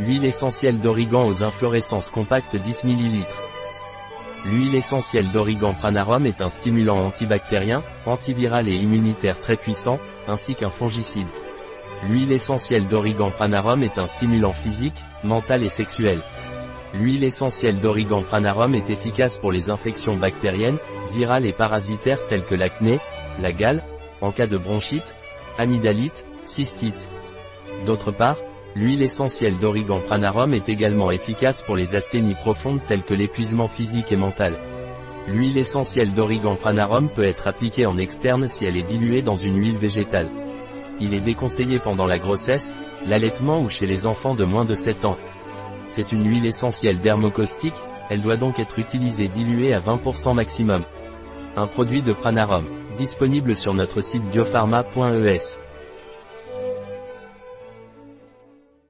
Huile essentielle d'origan aux inflorescences compactes 10 ml. L'huile essentielle d'origan pranarum est un stimulant antibactérien, antiviral et immunitaire très puissant, ainsi qu'un fongicide. L'huile essentielle d'origan pranarum est un stimulant physique, mental et sexuel. L'huile essentielle d'origan pranarum est efficace pour les infections bactériennes, virales et parasitaires telles que l'acné, la gale, en cas de bronchite, amygdalite, cystite. D'autre part, L'huile essentielle d'origan pranarum est également efficace pour les asthénies profondes telles que l'épuisement physique et mental. L'huile essentielle d'origan pranarum peut être appliquée en externe si elle est diluée dans une huile végétale. Il est déconseillé pendant la grossesse, l'allaitement ou chez les enfants de moins de 7 ans. C'est une huile essentielle dermocaustique, elle doit donc être utilisée diluée à 20% maximum. Un produit de Pranarum, disponible sur notre site biopharma.es.